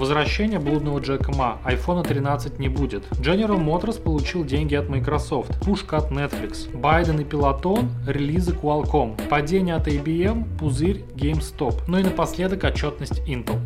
Возвращение блудного Джека Ма. iPhone 13 не будет. General Motors получил деньги от Microsoft. Пушка от Netflix. Байден и Пилотон. Релизы Qualcomm. Падение от IBM. Пузырь GameStop. Ну и напоследок отчетность Intel.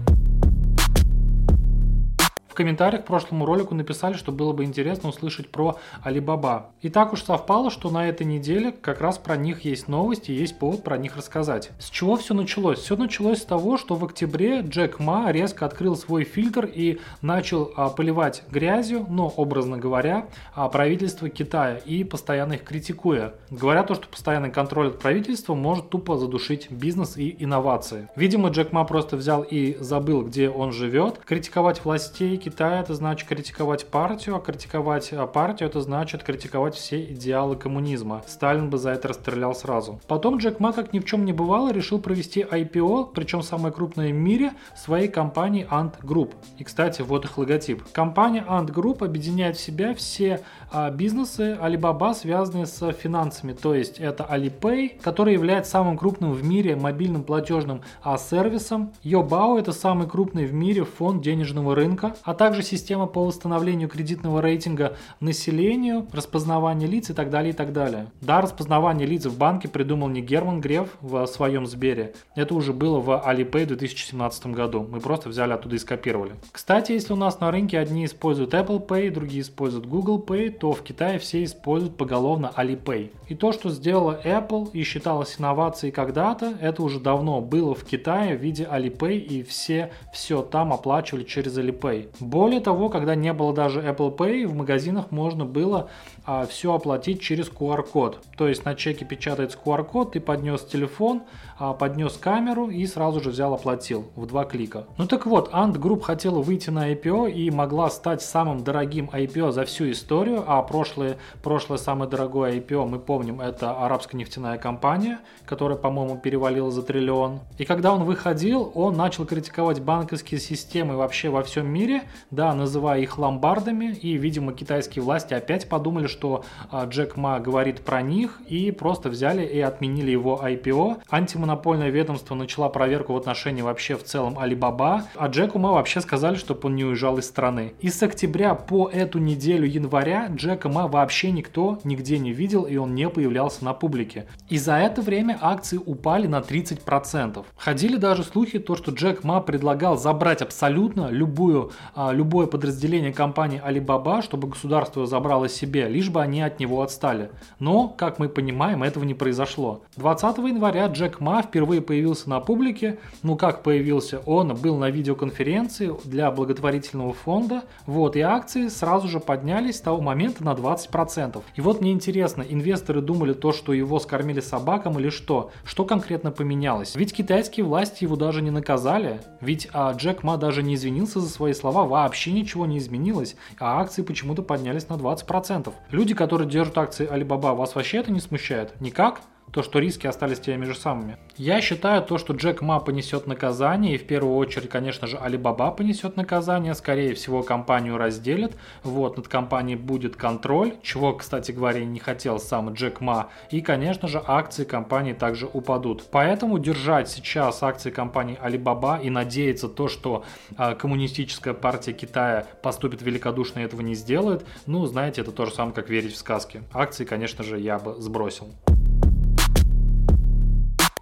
В комментариях к прошлому ролику написали, что было бы интересно услышать про Alibaba. И так уж совпало, что на этой неделе как раз про них есть новости есть повод про них рассказать. С чего все началось? Все началось с того, что в октябре Джек Ма резко открыл свой фильтр и начал а, поливать грязью, но образно говоря, а, правительство Китая и постоянно их критикуя. Говоря то, что постоянный контроль от правительства может тупо задушить бизнес и инновации. Видимо, Джек Ма просто взял и забыл, где он живет. Критиковать властей Китая это значит критиковать партию, а критиковать а, партию это значит критиковать все идеалы коммунизма. Сталин бы за это расстрелял сразу. Потом Джек Ма, как ни в чем не бывало, решил провести IPO, причем самое крупное в мире, своей компании Ant Group. И, кстати, вот их логотип. Компания Ant Group объединяет в себя все а, бизнесы Alibaba, связанные с финансами. То есть это Alipay, который является самым крупным в мире мобильным платежным а, сервисом. Yobao это самый крупный в мире фонд денежного рынка, а также система по восстановлению кредитного рейтинга населению, распознавание лиц и так далее, и так далее. Да, распознавание лиц в банке придумал не Герман Греф в своем Сбере. Это уже было в Alipay в 2017 году. Мы просто взяли оттуда и скопировали. Кстати, если у нас на рынке одни используют Apple Pay, другие используют Google Pay, то в Китае все используют поголовно Alipay. И то, что сделала Apple и считалось инновацией когда-то, это уже давно было в Китае в виде Alipay и все все там оплачивали через Alipay. Более того, когда не было даже Apple Pay, в магазинах можно было а, все оплатить через QR-код. То есть на чеке печатается QR-код, ты поднес телефон, а, поднес камеру и сразу же взял оплатил в два клика. Ну так вот, Ant Group хотела выйти на IPO и могла стать самым дорогим IPO за всю историю, а прошлое, прошлое самое дорогое IPO, мы помним, это арабская нефтяная компания, которая, по-моему, перевалила за триллион. И когда он выходил, он начал критиковать банковские системы вообще во всем мире, да, называя их ломбардами, и, видимо, китайские власти опять подумали, что а, Джек Ма говорит про них, и просто взяли и отменили его IPO. Антимонопольное ведомство начало проверку в отношении вообще в целом Alibaba, а Джеку Ма вообще сказали, чтобы он не уезжал из страны. И с октября по эту неделю января Джека Ма вообще никто нигде не видел, и он не появлялся на публике. И за это время акции упали на 30%. Ходили даже слухи, то, что Джек Ма предлагал забрать абсолютно любую, а, любое подразделение компании Alibaba, чтобы государство забрало себе, лишь бы они от него отстали. Но, как мы понимаем, этого не произошло. 20 января Джек Ма впервые появился на публике. Ну как появился? Он был на видеоконференции для благотворительного фонда. Вот, и акции сразу же поднялись с того момента на 20%. И вот мне интересно, инвесторы думали то, что его скормили собакам или что? Что конкретно поменялось? Ведь китайские власти его даже не наказали. Ведь а, Джек Ма даже не извинился за свои слова. Вообще ничего не изменилось. А акции почему-то поднялись на 20%. Люди, которые держат акции Alibaba, вас вообще это не смущает? Никак? То, что риски остались теми же самыми. Я считаю то, что Джек Ма понесет наказание, и в первую очередь, конечно же, Alibaba понесет наказание, скорее всего, компанию разделят, вот, над компанией будет контроль, чего, кстати говоря, не хотел сам Джек Ма, и, конечно же, акции компании также упадут. Поэтому держать сейчас акции компании Alibaba и надеяться то, что э, коммунистическая партия Китая поступит великодушно и этого не сделает, ну, знаете, это то же самое, как верить в сказки. Акции, конечно же, я бы сбросил.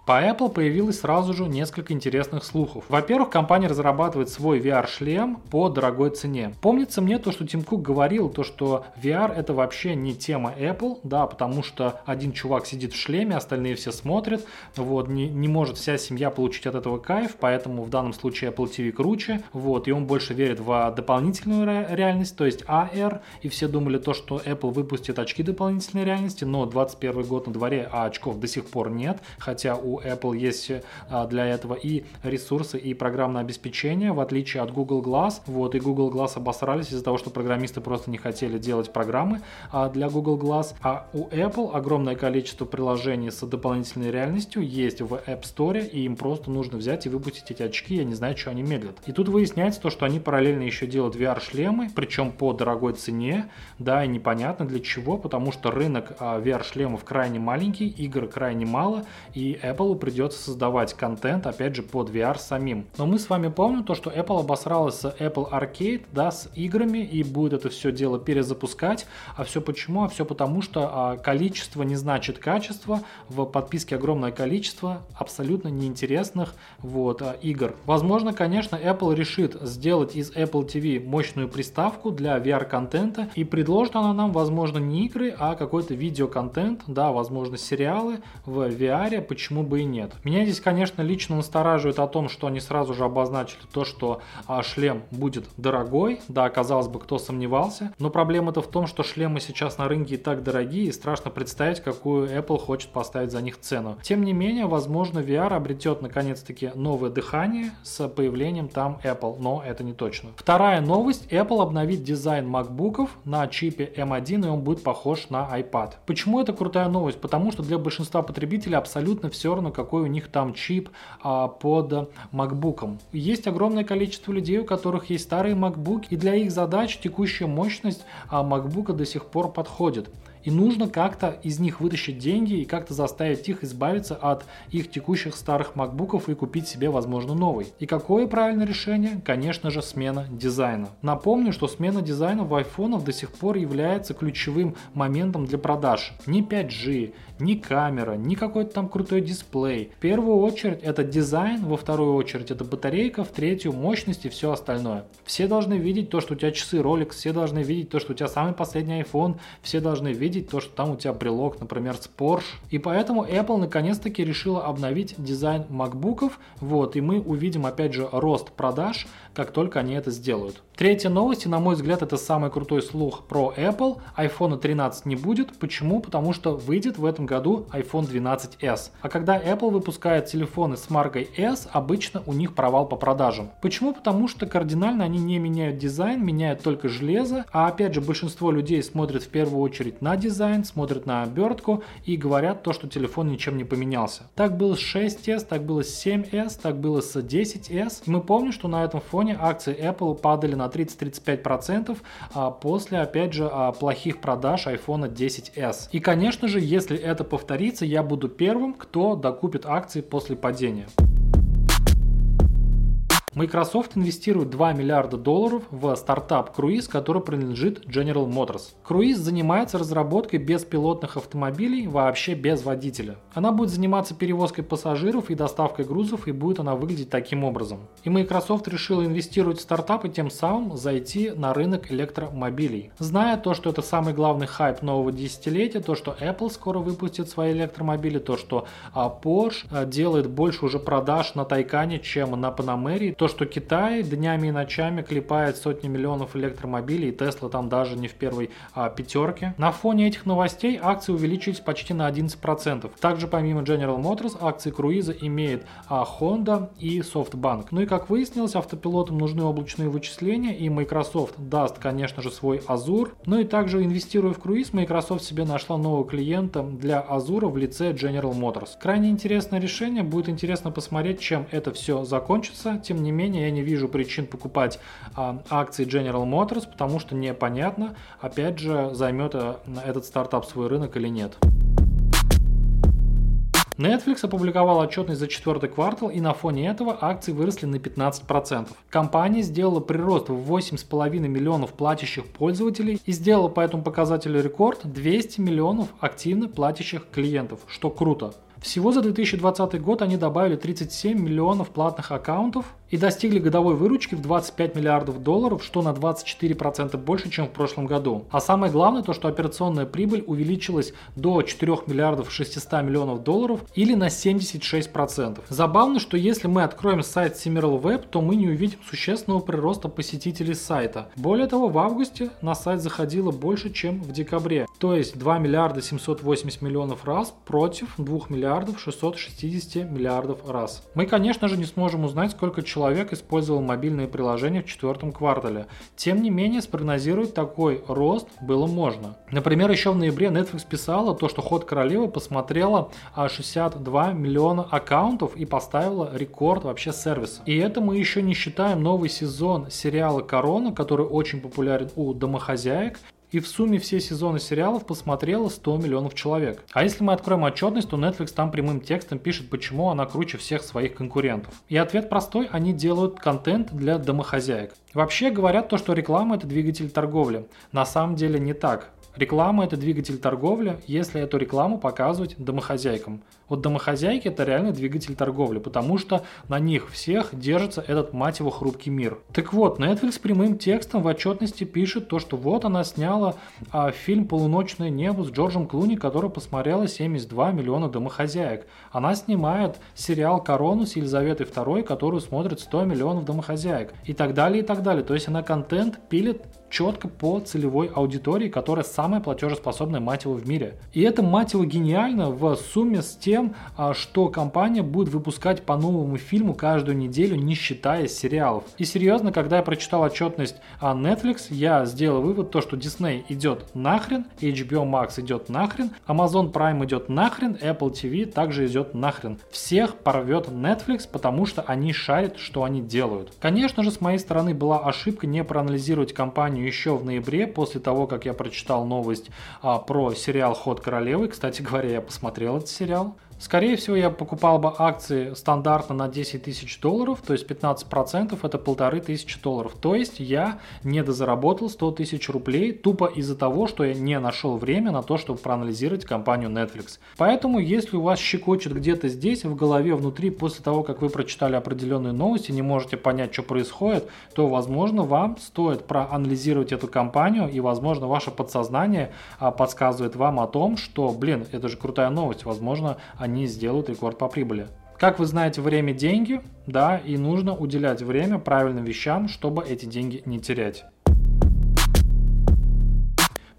По Apple появилось сразу же несколько интересных слухов. Во-первых, компания разрабатывает свой VR-шлем по дорогой цене. Помнится мне то, что Тим Кук говорил, то, что VR это вообще не тема Apple, да, потому что один чувак сидит в шлеме, остальные все смотрят, вот, не, не может вся семья получить от этого кайф, поэтому в данном случае Apple TV круче, вот, и он больше верит в дополнительную реальность, то есть AR, и все думали то, что Apple выпустит очки дополнительной реальности, но 21 год на дворе, а очков до сих пор нет, хотя у Apple есть а, для этого и ресурсы, и программное обеспечение, в отличие от Google Glass. Вот, и Google Glass обосрались из-за того, что программисты просто не хотели делать программы а, для Google Glass. А у Apple огромное количество приложений с дополнительной реальностью есть в App Store, и им просто нужно взять и выпустить эти очки, я не знаю, что они медлят. И тут выясняется то, что они параллельно еще делают VR-шлемы, причем по дорогой цене, да, и непонятно для чего, потому что рынок а, VR-шлемов крайне маленький, игр крайне мало, и Apple Apple придется создавать контент, опять же, под VR самим. Но мы с вами помним то, что Apple обосралась с Apple Arcade, да, с играми, и будет это все дело перезапускать. А все почему? А все потому, что а, количество не значит качество. В подписке огромное количество абсолютно неинтересных вот, а, игр. Возможно, конечно, Apple решит сделать из Apple TV мощную приставку для VR-контента, и предложит она нам, возможно, не игры, а какой-то видеоконтент, да, возможно, сериалы в VR, почему бы и нет. Меня здесь, конечно, лично настораживает о том, что они сразу же обозначили то, что а, шлем будет дорогой, да, казалось бы, кто сомневался, но проблема-то в том, что шлемы сейчас на рынке и так дорогие, и страшно представить, какую Apple хочет поставить за них цену. Тем не менее, возможно, VR обретет наконец-таки новое дыхание с появлением там Apple, но это не точно. Вторая новость, Apple обновит дизайн MacBookов на чипе M1, и он будет похож на iPad. Почему это крутая новость? Потому что для большинства потребителей абсолютно все равно, какой у них там чип а, под MacBook. Есть огромное количество людей, у которых есть старые MacBook, и для их задач текущая мощность а, MacBook до сих пор подходит. И нужно как-то из них вытащить деньги и как-то заставить их избавиться от их текущих старых макбуков и купить себе, возможно, новый. И какое правильное решение? Конечно же, смена дизайна. Напомню, что смена дизайна в айфонах до сих пор является ключевым моментом для продаж. Не 5G, ни камера, ни какой-то там крутой дисплей. В первую очередь это дизайн, во вторую очередь это батарейка, в третью мощность и все остальное. Все должны видеть то, что у тебя часы Rolex, все должны видеть то, что у тебя самый последний iPhone, все должны видеть то, что там у тебя брелок, например, с Porsche. И поэтому Apple наконец-таки решила обновить дизайн MacBook'ов, вот, и мы увидим опять же рост продаж, как только они это сделают. Третья новость, и на мой взгляд это самый крутой слух про Apple, iPhone 13 не будет. Почему? Потому что выйдет в этом году iPhone 12s. А когда Apple выпускает телефоны с маркой S, обычно у них провал по продажам. Почему? Потому что кардинально они не меняют дизайн, меняют только железо, а опять же большинство людей смотрят в первую очередь на дизайн, смотрят на обертку и говорят то, что телефон ничем не поменялся. Так было с 6s, так было с 7s, так было с 10s. И мы помним, что на этом фоне акции Apple падали на на 30-35% а, после, опять же, а, плохих продаж iPhone 10s. И, конечно же, если это повторится, я буду первым, кто докупит акции после падения. Microsoft инвестирует 2 миллиарда долларов в стартап Cruise, который принадлежит General Motors. Cruise занимается разработкой беспилотных автомобилей вообще без водителя. Она будет заниматься перевозкой пассажиров и доставкой грузов, и будет она выглядеть таким образом. И Microsoft решила инвестировать в стартап и тем самым зайти на рынок электромобилей. Зная то, что это самый главный хайп нового десятилетия, то, что Apple скоро выпустит свои электромобили, то, что а, Porsche а, делает больше уже продаж на Тайкане, чем на Panamera, то, что Китай днями и ночами клепает сотни миллионов электромобилей, и Тесла там даже не в первой а, пятерке. На фоне этих новостей акции увеличились почти на 11%. Также помимо General Motors, акции круиза имеет а, Honda и SoftBank. Ну и как выяснилось, автопилотам нужны облачные вычисления, и Microsoft даст, конечно же, свой Azure. Ну и также инвестируя в круиз, Microsoft себе нашла нового клиента для Azure в лице General Motors. Крайне интересное решение, будет интересно посмотреть, чем это все закончится. Тем не менее, я не вижу причин покупать а, акции General Motors, потому что непонятно, опять же, займет а, этот стартап свой рынок или нет. Netflix опубликовал отчетность за четвертый квартал, и на фоне этого акции выросли на 15%. Компания сделала прирост в 8,5 миллионов платящих пользователей и сделала по этому показателю рекорд 200 миллионов активно платящих клиентов, что круто. Всего за 2020 год они добавили 37 миллионов платных аккаунтов и достигли годовой выручки в 25 миллиардов долларов, что на 24% больше, чем в прошлом году. А самое главное то, что операционная прибыль увеличилась до 4 миллиардов 600 миллионов долларов или на 76%. Забавно, что если мы откроем сайт Simiral Web, то мы не увидим существенного прироста посетителей сайта. Более того, в августе на сайт заходило больше, чем в декабре. То есть 2 миллиарда 780 миллионов раз против 2 миллиардов 660 миллиардов раз. Мы, конечно же, не сможем узнать, сколько человек человек использовал мобильные приложения в четвертом квартале. Тем не менее, спрогнозировать такой рост было можно. Например, еще в ноябре Netflix писала то, что «Ход королевы» посмотрела 62 миллиона аккаунтов и поставила рекорд вообще сервиса. И это мы еще не считаем новый сезон сериала «Корона», который очень популярен у домохозяек И в сумме все сезоны сериалов посмотрело 100 миллионов человек. А если мы откроем отчетность, то Netflix там прямым текстом пишет, почему она круче всех своих конкурентов. И ответ простой, они делают контент для домохозяек. Вообще говорят то, что реклама это двигатель торговли. На самом деле не так. Реклама – это двигатель торговли, если эту рекламу показывать домохозяйкам. Вот домохозяйки – это реально двигатель торговли, потому что на них всех держится этот, мать его, хрупкий мир. Так вот, Netflix прямым текстом в отчетности пишет то, что вот она сняла а, фильм «Полуночное небо» с Джорджем Клуни, который посмотрела 72 миллиона домохозяек. Она снимает сериал «Корону» с Елизаветой II, которую смотрит 100 миллионов домохозяек. И так далее, и так далее. То есть она контент пилит четко по целевой аудитории, которая самая платежеспособная, мать его, в мире. И это, мать его, гениально в сумме с тем, а, что компания будет выпускать по новому фильму каждую неделю, не считая сериалов. И серьезно, когда я прочитал отчетность о Netflix, я сделал вывод, то, что Disney идет нахрен, HBO Max идет нахрен, Amazon Prime идет нахрен, Apple TV также идет нахрен. Всех порвет Netflix, потому что они шарят, что они делают. Конечно же, с моей стороны была ошибка не проанализировать компанию еще в ноябре, после того, как я прочитал новость а, про сериал «Ход королевы». Кстати говоря, я посмотрел этот сериал. Скорее всего, я покупал бы акции стандартно на 10 тысяч долларов, то есть 15% это полторы тысячи долларов. То есть я недозаработал 100 тысяч рублей тупо из-за того, что я не нашел время на то, чтобы проанализировать компанию Netflix. Поэтому, если у вас щекочет где-то здесь, в голове, внутри, после того, как вы прочитали определенные новости, не можете понять, что происходит, то, возможно, вам стоит проанализировать эту компанию, и, возможно, ваше подсознание а, подсказывает вам о том, что, блин, это же крутая новость, возможно, они сделают рекорд по прибыли. Как вы знаете, время – деньги, да, и нужно уделять время правильным вещам, чтобы эти деньги не терять.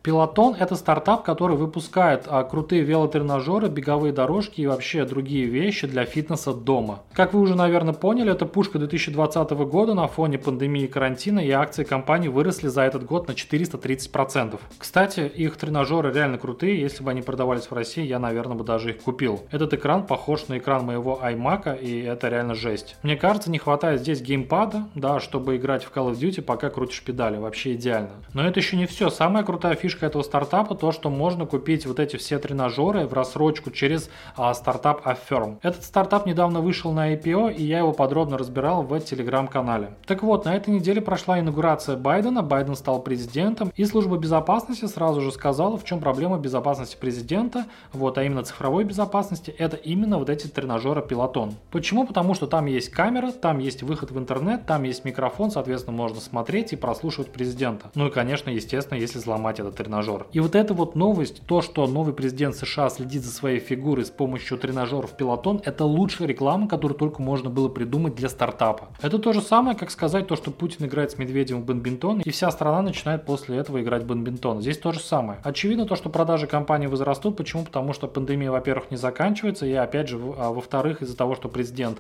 Пилотон – это стартап, который выпускает а, крутые велотренажеры, беговые дорожки и вообще другие вещи для фитнеса дома. Как вы уже, наверное, поняли, это пушка 2020 года на фоне пандемии карантина, и акции компании выросли за этот год на 430%. Кстати, их тренажеры реально крутые, если бы они продавались в России, я, наверное, бы даже их купил. Этот экран похож на экран моего iMac, и это реально жесть. Мне кажется, не хватает здесь геймпада, да, чтобы играть в Call of Duty, пока крутишь педали, вообще идеально. Но это еще не все. Самая крутая фишка фишка этого стартапа то, что можно купить вот эти все тренажеры в рассрочку через а, стартап Affirm. Этот стартап недавно вышел на IPO, и я его подробно разбирал в телеграм-канале. Так вот, на этой неделе прошла инаугурация Байдена, Байден стал президентом, и служба безопасности сразу же сказала, в чем проблема безопасности президента, вот, а именно цифровой безопасности, это именно вот эти тренажеры Пилотон. Почему? Потому что там есть камера, там есть выход в интернет, там есть микрофон, соответственно, можно смотреть и прослушивать президента. Ну и, конечно, естественно, если взломать этот тренажер. И вот эта вот новость, то, что новый президент США следит за своей фигурой с помощью тренажеров Пилотон, это лучшая реклама, которую только можно было придумать для стартапа. Это то же самое, как сказать то, что Путин играет с Медведевым в бадминтон, и вся страна начинает после этого играть в бадминтон. Здесь то же самое. Очевидно то, что продажи компании возрастут. Почему? Потому что пандемия, во-первых, не заканчивается, и опять же, а, во-вторых, из-за того, что президент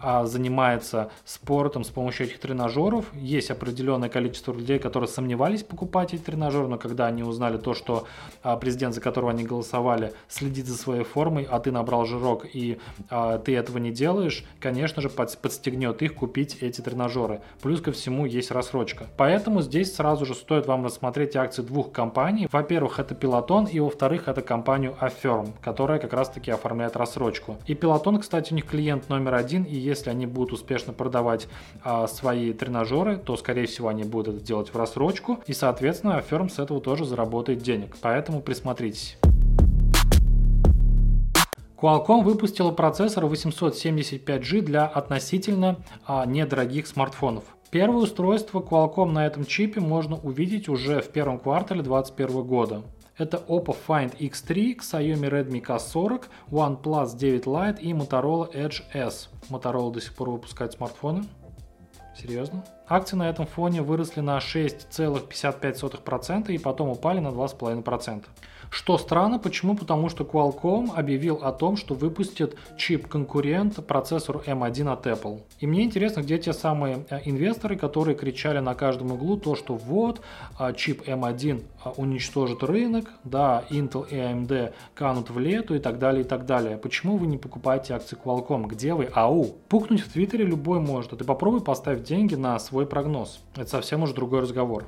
а, занимается спортом с помощью этих тренажеров, есть определенное количество людей, которые сомневались покупать эти тренажеры, но когда они узнали то, что а, президент, за которого они голосовали, следит за своей формой, а ты набрал жирок и а, ты этого не делаешь, конечно же, под, подстегнет их купить эти тренажеры. Плюс ко всему есть рассрочка. Поэтому здесь сразу же стоит вам рассмотреть акции двух компаний. Во-первых, это Peloton, и во-вторых, это компанию Affirm, которая как раз таки оформляет рассрочку. И Peloton, кстати, у них клиент номер один, и если они будут успешно продавать а, свои тренажеры, то, скорее всего, они будут это делать в рассрочку, и, соответственно, Affirm с этого тоже заработает денег, поэтому присмотритесь. Qualcomm выпустила процессор 875G для относительно а, недорогих смартфонов. Первое устройство Qualcomm на этом чипе можно увидеть уже в первом квартале 2021 года. Это Oppo Find X3, Xiaomi Redmi K40, OnePlus 9 Lite и Motorola Edge S. Motorola до сих пор выпускает смартфоны. Серьезно? Акции на этом фоне выросли на 6,55% и потом упали на 2,5%. Что странно, почему? Потому что Qualcomm объявил о том, что выпустит чип-конкурент процессору M1 от Apple. И мне интересно, где те самые э, инвесторы, которые кричали на каждом углу то, что вот, а, чип M1 а, уничтожит рынок, да, Intel и AMD канут в лету и так далее, и так далее. Почему вы не покупаете акции Qualcomm? Где вы? Ау! Пукнуть в Твиттере любой может, а ты попробуй поставить деньги на свой прогноз. Это совсем уже другой разговор.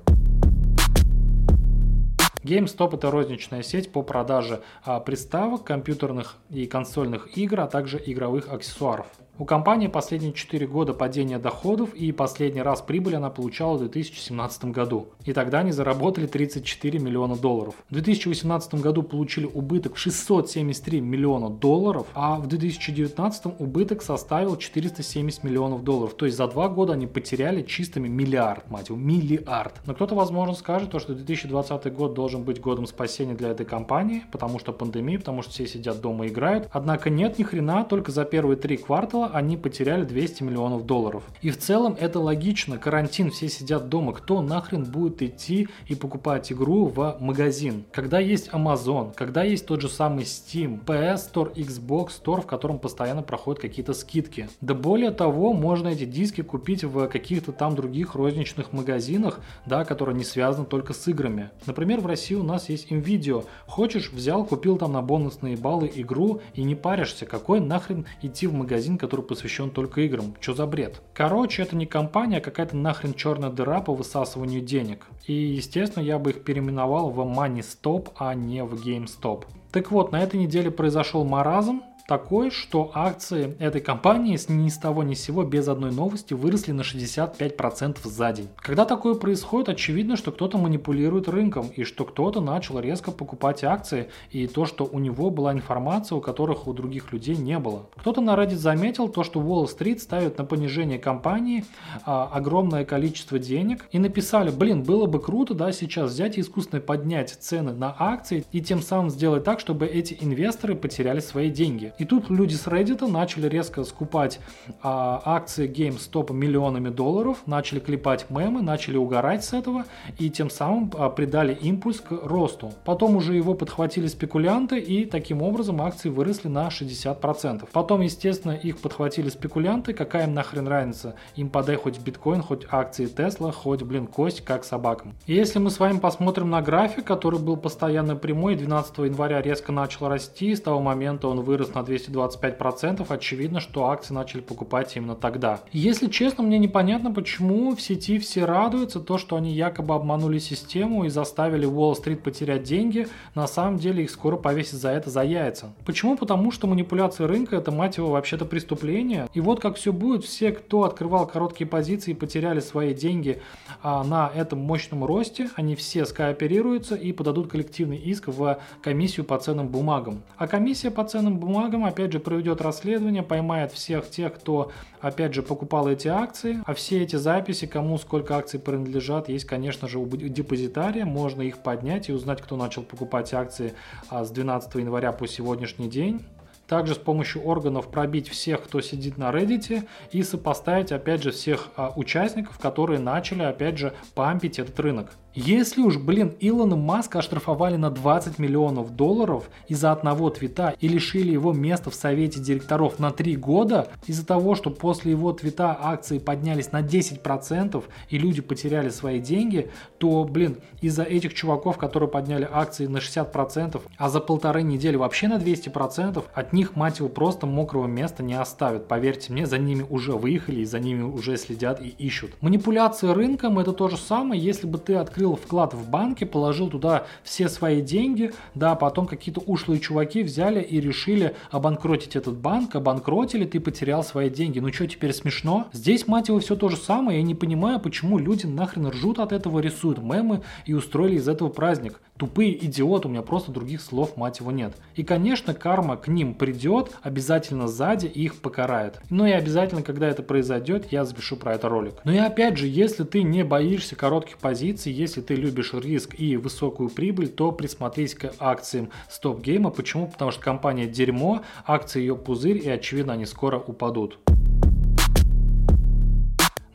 GameStop это розничная сеть по продаже а, приставок, компьютерных и консольных игр, а также игровых аксессуаров. У компании последние 4 года падения доходов и последний раз прибыль она получала в 2017 году. И тогда они заработали 34 миллиона долларов. В 2018 году получили убыток 673 миллиона долларов, а в 2019 убыток составил 470 миллионов долларов. То есть за два года они потеряли чистыми миллиард, мать его, миллиард. Но кто-то, возможно, скажет, то, что 2020 год должен быть годом спасения для этой компании, потому что пандемия, потому что все сидят дома и играют. Однако нет ни хрена, только за первые три квартала они потеряли 200 миллионов долларов. И в целом это логично, карантин, все сидят дома, кто нахрен будет идти и покупать игру в магазин? Когда есть Amazon, когда есть тот же самый Steam, PS Store, Xbox Store, в котором постоянно проходят какие-то скидки. Да более того, можно эти диски купить в каких-то там других розничных магазинах, да, которые не связаны только с играми. Например, в России у нас есть Nvidia. Хочешь, взял, купил там на бонусные баллы игру и не паришься, какой нахрен идти в магазин, который который посвящен только играм. Что за бред? Короче, это не компания, а какая-то нахрен черная дыра по высасыванию денег. И, естественно, я бы их переименовал в Money Stop, а не в GameStop. Так вот, на этой неделе произошел маразм, такой, что акции этой компании ни с того ни с сего без одной новости выросли на 65% за день. Когда такое происходит, очевидно, что кто-то манипулирует рынком и что кто-то начал резко покупать акции и то, что у него была информация, у которых у других людей не было. Кто-то на Reddit заметил то, что Wall-Street ставит на понижение компании а, огромное количество денег и написали, блин, было бы круто, да, сейчас взять и искусственно поднять цены на акции и тем самым сделать так, чтобы эти инвесторы потеряли свои деньги. И тут люди с Reddit начали резко скупать а, акции GameStop миллионами долларов, начали клепать мемы, начали угорать с этого и тем самым а, придали импульс к росту. Потом уже его подхватили спекулянты и таким образом акции выросли на 60%. Потом, естественно, их подхватили спекулянты, какая им нахрен разница, им подай хоть биткоин, хоть акции Тесла, хоть, блин, кость, как собакам. И если мы с вами посмотрим на график, который был постоянно прямой, 12 января резко начал расти, с того момента он вырос на 225%, очевидно, что акции начали покупать именно тогда. Если честно, мне непонятно, почему в сети все радуются, то, что они якобы обманули систему и заставили Уолл-стрит потерять деньги, на самом деле их скоро повесят за это за яйца. Почему? Потому что манипуляция рынка это, мать его, вообще-то преступление. И вот как все будет, все, кто открывал короткие позиции и потеряли свои деньги а, на этом мощном росте, они все скооперируются и подадут коллективный иск в комиссию по ценным бумагам. А комиссия по ценным бумагам Альгоритм, опять же, проведет расследование, поймает всех тех, кто, опять же, покупал эти акции, а все эти записи, кому сколько акций принадлежат, есть, конечно же, у депозитария, можно их поднять и узнать, кто начал покупать акции а, с 12 января по сегодняшний день. Также с помощью органов пробить всех, кто сидит на Reddit и сопоставить, опять же, всех а, участников, которые начали, опять же, пампить этот рынок. Если уж, блин, Илона Маска оштрафовали на 20 миллионов долларов из-за одного твита и лишили его места в совете директоров на 3 года, из-за того, что после его твита акции поднялись на 10% и люди потеряли свои деньги, то, блин, из-за этих чуваков, которые подняли акции на 60%, а за полторы недели вообще на 200%, от них, мать его, просто мокрого места не оставят. Поверьте мне, за ними уже выехали и за ними уже следят и ищут. Манипуляция рынком это то же самое, если бы ты открыл открыл вклад в банке, положил туда все свои деньги, да, потом какие-то ушлые чуваки взяли и решили обанкротить этот банк, обанкротили, ты потерял свои деньги. Ну что, теперь смешно? Здесь, мать его, все то же самое, я не понимаю, почему люди нахрен ржут от этого, рисуют мемы и устроили из этого праздник. Тупые идиоты, у меня просто других слов, мать его, нет. И, конечно, карма к ним придет, обязательно сзади их покарает. Ну и обязательно, когда это произойдет, я запишу про это ролик. Но и опять же, если ты не боишься коротких позиций, если ты любишь риск и высокую прибыль, то присмотрись к акциям стоп гейма. Почему? Потому что компания дерьмо, акции ее пузырь и очевидно они скоро упадут.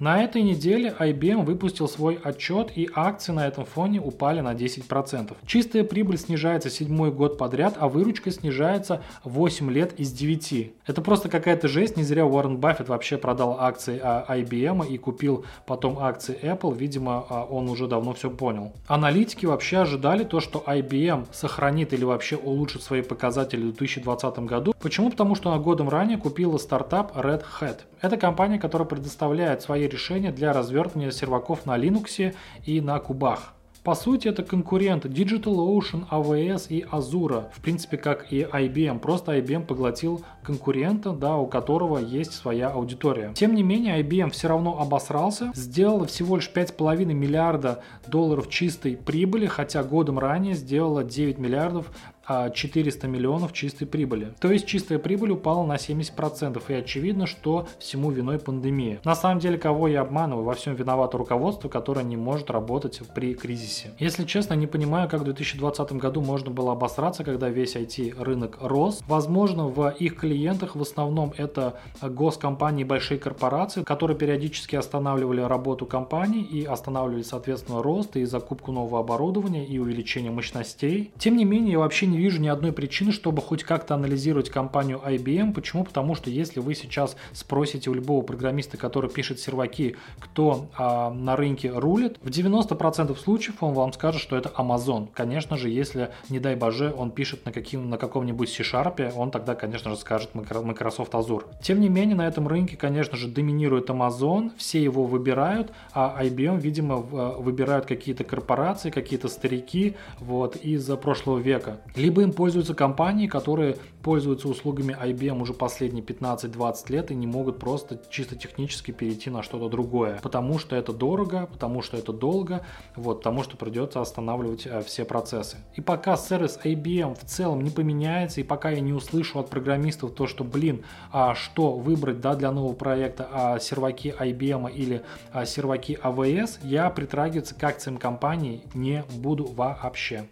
На этой неделе IBM выпустил свой отчет и акции на этом фоне упали на 10%. Чистая прибыль снижается седьмой год подряд, а выручка снижается 8 лет из 9. Это просто какая-то жесть, не зря Уоррен Баффет вообще продал акции IBM и купил потом акции Apple, видимо а, он уже давно все понял. Аналитики вообще ожидали то, что IBM сохранит или вообще улучшит свои показатели в 2020 году. Почему? Потому что она годом ранее купила стартап Red Hat. Это компания, которая предоставляет свои решения для развертывания серваков на Linux и на кубах. По сути, это конкуренты DigitalOcean, AWS и Azure. В принципе, как и IBM. Просто IBM поглотил конкурента, да, у которого есть своя аудитория. Тем не менее, IBM все равно обосрался, сделала всего лишь 5,5 миллиарда долларов чистой прибыли, хотя годом ранее сделала 9 миллиардов 400 миллионов чистой прибыли. То есть чистая прибыль упала на 70% и очевидно, что всему виной пандемия. На самом деле, кого я обманываю, во всем виновато руководство, которое не может работать при кризисе. Если честно, не понимаю, как в 2020 году можно было обосраться, когда весь IT-рынок рос. Возможно, в их клиентах в основном это госкомпании, большие корпорации, которые периодически останавливали работу компаний и останавливали, соответственно, рост и закупку нового оборудования и увеличение мощностей. Тем не менее, я вообще не вижу ни одной причины, чтобы хоть как-то анализировать компанию IBM. Почему? Потому что если вы сейчас спросите у любого программиста, который пишет серваки, кто а, на рынке рулит, в 90% случаев он вам скажет, что это Amazon. Конечно же, если, не дай боже, он пишет на, каким, на каком-нибудь C-Sharp, он тогда, конечно же, скажет Microsoft Azure. Тем не менее, на этом рынке, конечно же, доминирует Amazon, все его выбирают, а IBM, видимо, выбирают какие-то корпорации, какие-то старики вот, из прошлого века либо им пользуются компании, которые пользуются услугами IBM уже последние 15-20 лет и не могут просто чисто технически перейти на что-то другое, потому что это дорого, потому что это долго, вот, потому что придется останавливать э, все процессы. И пока сервис IBM в целом не поменяется, и пока я не услышу от программистов то, что, блин, а что выбрать да, для нового проекта, а серваки IBM или а серваки AWS, я притрагиваться к акциям компании не буду вообще.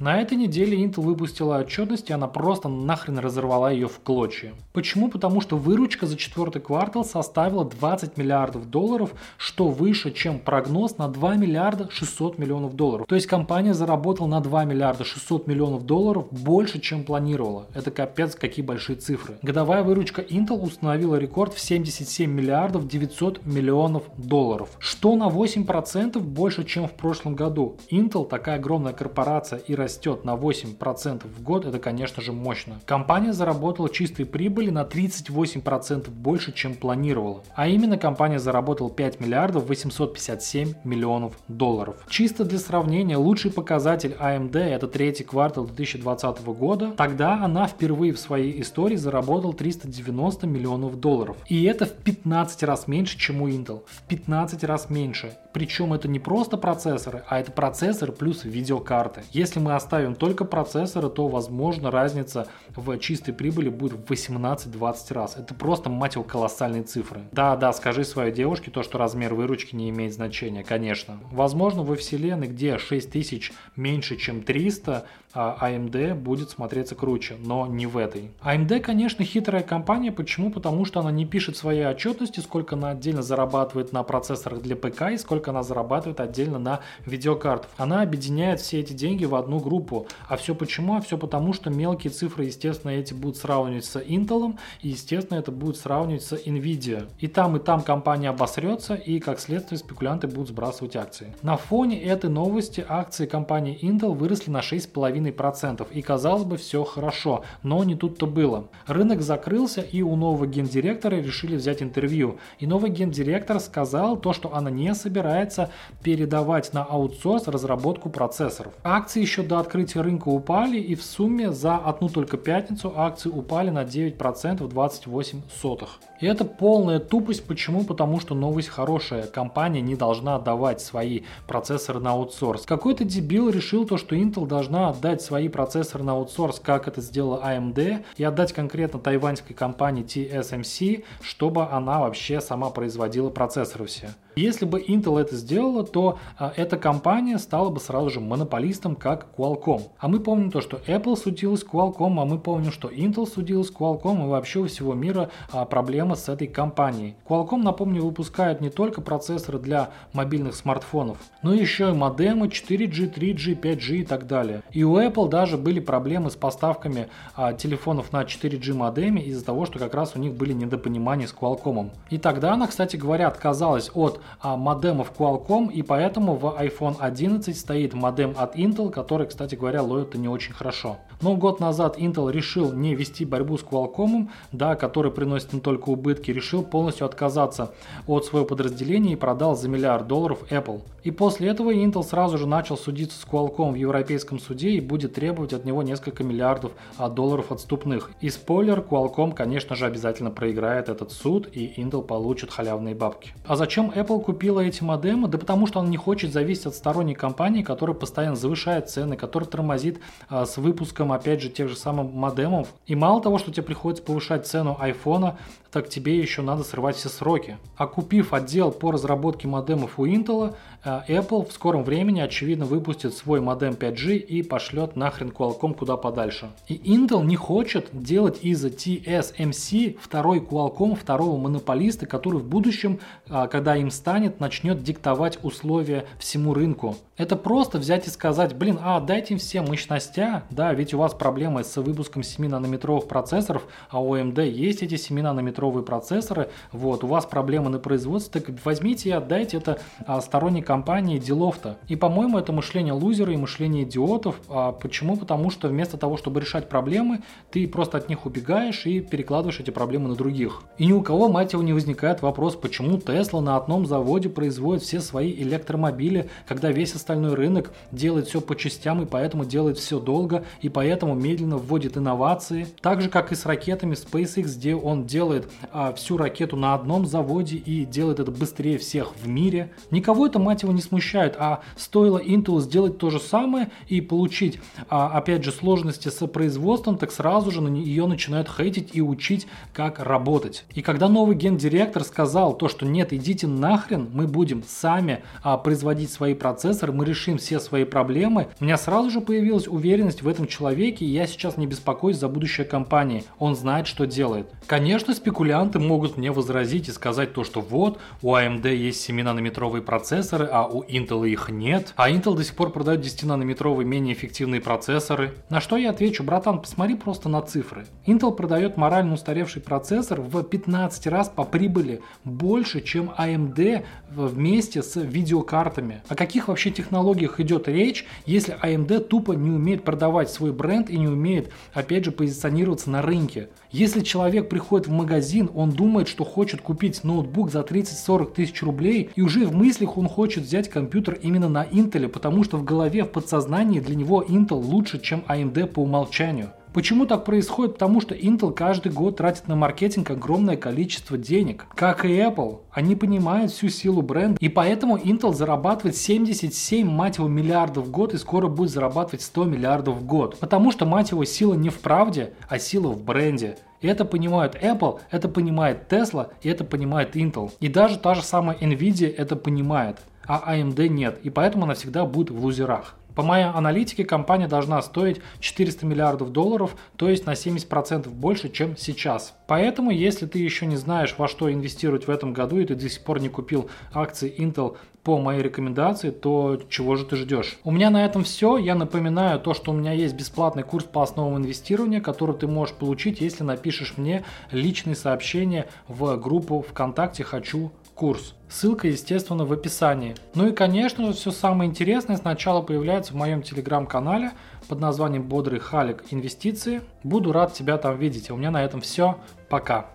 На этой неделе Intel выпустила отчетность, и она просто нахрен разорвала ее в клочья. Почему? Потому что выручка за четвертый квартал составила 20 миллиардов долларов, что выше, чем прогноз на 2 миллиарда 600 миллионов долларов. То есть компания заработала на 2 миллиарда 600 миллионов долларов больше, чем планировала. Это капец, какие большие цифры. Годовая выручка Intel установила рекорд в 77 миллиардов 900 миллионов долларов, что на 8% больше, чем в прошлом году. Intel такая огромная корпорация и растет на 8% в год, это, конечно же, мощно. Компания заработала чистой прибыли на 38% больше, чем планировала. А именно компания заработала 5 миллиардов 857 миллионов долларов. Чисто для сравнения, лучший показатель AMD это третий квартал 2020 года. Тогда она впервые в своей истории заработала 390 миллионов долларов. И это в 15 раз меньше, чем у Intel. В 15 раз меньше. Причем это не просто процессоры, а это процессор плюс видеокарты. Если мы оставим только процессоры, то возможно разница в чистой прибыли будет в 18-20 раз. Это просто, мать его, колоссальные цифры. Да, да, скажи своей девушке то, что размер выручки не имеет значения, конечно. Возможно, во вселенной, где 6000 меньше, чем 300, AMD а будет смотреться круче, но не в этой. AMD, конечно, хитрая компания. Почему? Потому что она не пишет своей отчетности, сколько она отдельно зарабатывает на процессорах для ПК и сколько она зарабатывает отдельно на видеокартах. Она объединяет все эти деньги в одну группу. А все почему? А все потому, что мелкие цифры, естественно, эти будут сравнивать с Intel, и, естественно, это будет сравнивать с Nvidia. И там, и там компания обосрется, и, как следствие, спекулянты будут сбрасывать акции. На фоне этой новости акции компании Intel выросли на 6,5%. И, казалось бы, все хорошо, но не тут-то было. Рынок закрылся, и у нового гендиректора решили взять интервью. И новый гендиректор сказал то, что она не собирается передавать на аутсорс разработку процессоров. Акции еще до открытия рынка упали, и в сумме за одну только пятницу акции упали на 9% 28 сотых. И это полная тупость. Почему? Потому что новость хорошая. Компания не должна отдавать свои процессоры на аутсорс. Какой-то дебил решил то, что Intel должна отдать свои процессоры на аутсорс, как это сделала AMD, и отдать конкретно тайваньской компании TSMC, чтобы она вообще сама производила процессоры все. Если бы Intel это сделала, то а, эта компания стала бы сразу же монополистом, как Qualcomm. А мы помним то, что Apple судилась Qualcomm, а мы помним, что Intel судилась Qualcomm, и вообще у всего мира а, проблема с этой компанией. Qualcomm, напомню, выпускает не только процессоры для мобильных смартфонов, но еще и модемы 4G, 3G, 5G и так далее. И у Apple даже были проблемы с поставками а, телефонов на 4G модеме из-за того, что как раз у них были недопонимания с Qualcomm. И тогда она, кстати говоря, отказалась от а, модемов Qualcomm, и поэтому в iPhone 11 стоит модем от Intel, который, кстати говоря, ловит не очень хорошо. Но год назад Intel решил не вести борьбу с Qualcomm, да, который приносит не только убытки, решил полностью отказаться от своего подразделения и продал за миллиард долларов Apple. И после этого Intel сразу же начал судиться с Qualcomm в Европейском суде и будет требовать от него несколько миллиардов а, долларов отступных. И спойлер, Qualcomm, конечно же, обязательно проиграет этот суд и Intel получит халявные бабки. А зачем Apple купила эти модемы? Да потому что он не хочет зависеть от сторонней компании, которая постоянно завышает цены, которая тормозит а, с выпуском, опять же, тех же самых модемов. И мало того, что тебе приходится повышать цену айфона, так тебе еще надо срывать все сроки. А купив отдел по разработке модемов у Intel, э, Apple в скором времени, очевидно, выпустит свой модем 5G и пошлет нахрен Qualcomm куда подальше. И Intel не хочет делать из TSMC второй Qualcomm, второго монополиста, который в будущем, э, когда им станет, начнет диктовать условия всему рынку. Это просто взять и сказать, блин, а дайте им все мощностя, да, ведь у вас проблемы с выпуском 7 нанометровых процессоров, а у AMD есть эти 7 нанометровых 8-ядровые процессоры, вот, у вас проблемы на производстве, так возьмите и отдайте это а, сторонней компании делов-то. И, по-моему, это мышление лузера и мышление идиотов. А, почему? Потому что вместо того, чтобы решать проблемы, ты просто от них убегаешь и перекладываешь эти проблемы на других. И ни у кого, мать его, не возникает вопрос, почему Тесла на одном заводе производит все свои электромобили, когда весь остальной рынок делает все по частям и поэтому делает все долго и поэтому медленно вводит инновации. Так же, как и с ракетами SpaceX, где он делает а, всю ракету на одном заводе и делает это быстрее всех в мире. Никого это, мать его, не смущает, а стоило Intel сделать то же самое и получить, а, опять же, сложности с производством, так сразу же на ее начинают хейтить и учить, как работать. И когда новый гендиректор сказал то, что нет, идите нахрен, мы будем сами а, производить свои процессоры, мы решим все свои проблемы, у меня сразу же появилась уверенность в этом человеке, и я сейчас не беспокоюсь за будущее компании. Он знает, что делает. Конечно, спекуляция спекулянты могут мне возразить и сказать то, что вот, у AMD есть 7-нанометровые процессоры, а у Intel их нет, а Intel до сих пор продает 10-нанометровые менее эффективные процессоры. На что я отвечу, братан, посмотри просто на цифры. Intel продает морально устаревший процессор в 15 раз по прибыли больше, чем AMD вместе с видеокартами. О каких вообще технологиях идет речь, если AMD тупо не умеет продавать свой бренд и не умеет, опять же, позиционироваться на рынке? Если человек приходит в магазин, он думает, что хочет купить ноутбук за 30-40 тысяч рублей, и уже в мыслях он хочет взять компьютер именно на Intel, потому что в голове, в подсознании для него Intel лучше, чем AMD по умолчанию. Почему так происходит? Потому что Intel каждый год тратит на маркетинг огромное количество денег. Как и Apple. Они понимают всю силу бренда. И поэтому Intel зарабатывает 77, мать его, миллиардов в год и скоро будет зарабатывать 100 миллиардов в год. Потому что, мать его, сила не в правде, а сила в бренде. И это понимают Apple, это понимает Tesla, и это понимает Intel. И даже та же самая Nvidia это понимает, а AMD нет. И поэтому она всегда будет в лузерах. По моей аналитике компания должна стоить 400 миллиардов долларов, то есть на 70% больше, чем сейчас. Поэтому, если ты еще не знаешь, во что инвестировать в этом году, и ты до сих пор не купил акции Intel по моей рекомендации, то чего же ты ждешь? У меня на этом все. Я напоминаю то, что у меня есть бесплатный курс по основам инвестирования, который ты можешь получить, если напишешь мне личные сообщения в группу ВКонтакте «Хочу курс». Ссылка, естественно, в описании. Ну и, конечно же, все самое интересное сначала появляется в моем телеграм-канале под названием «Бодрый Халик Инвестиции». Буду рад тебя там видеть. А у меня на этом все. Пока.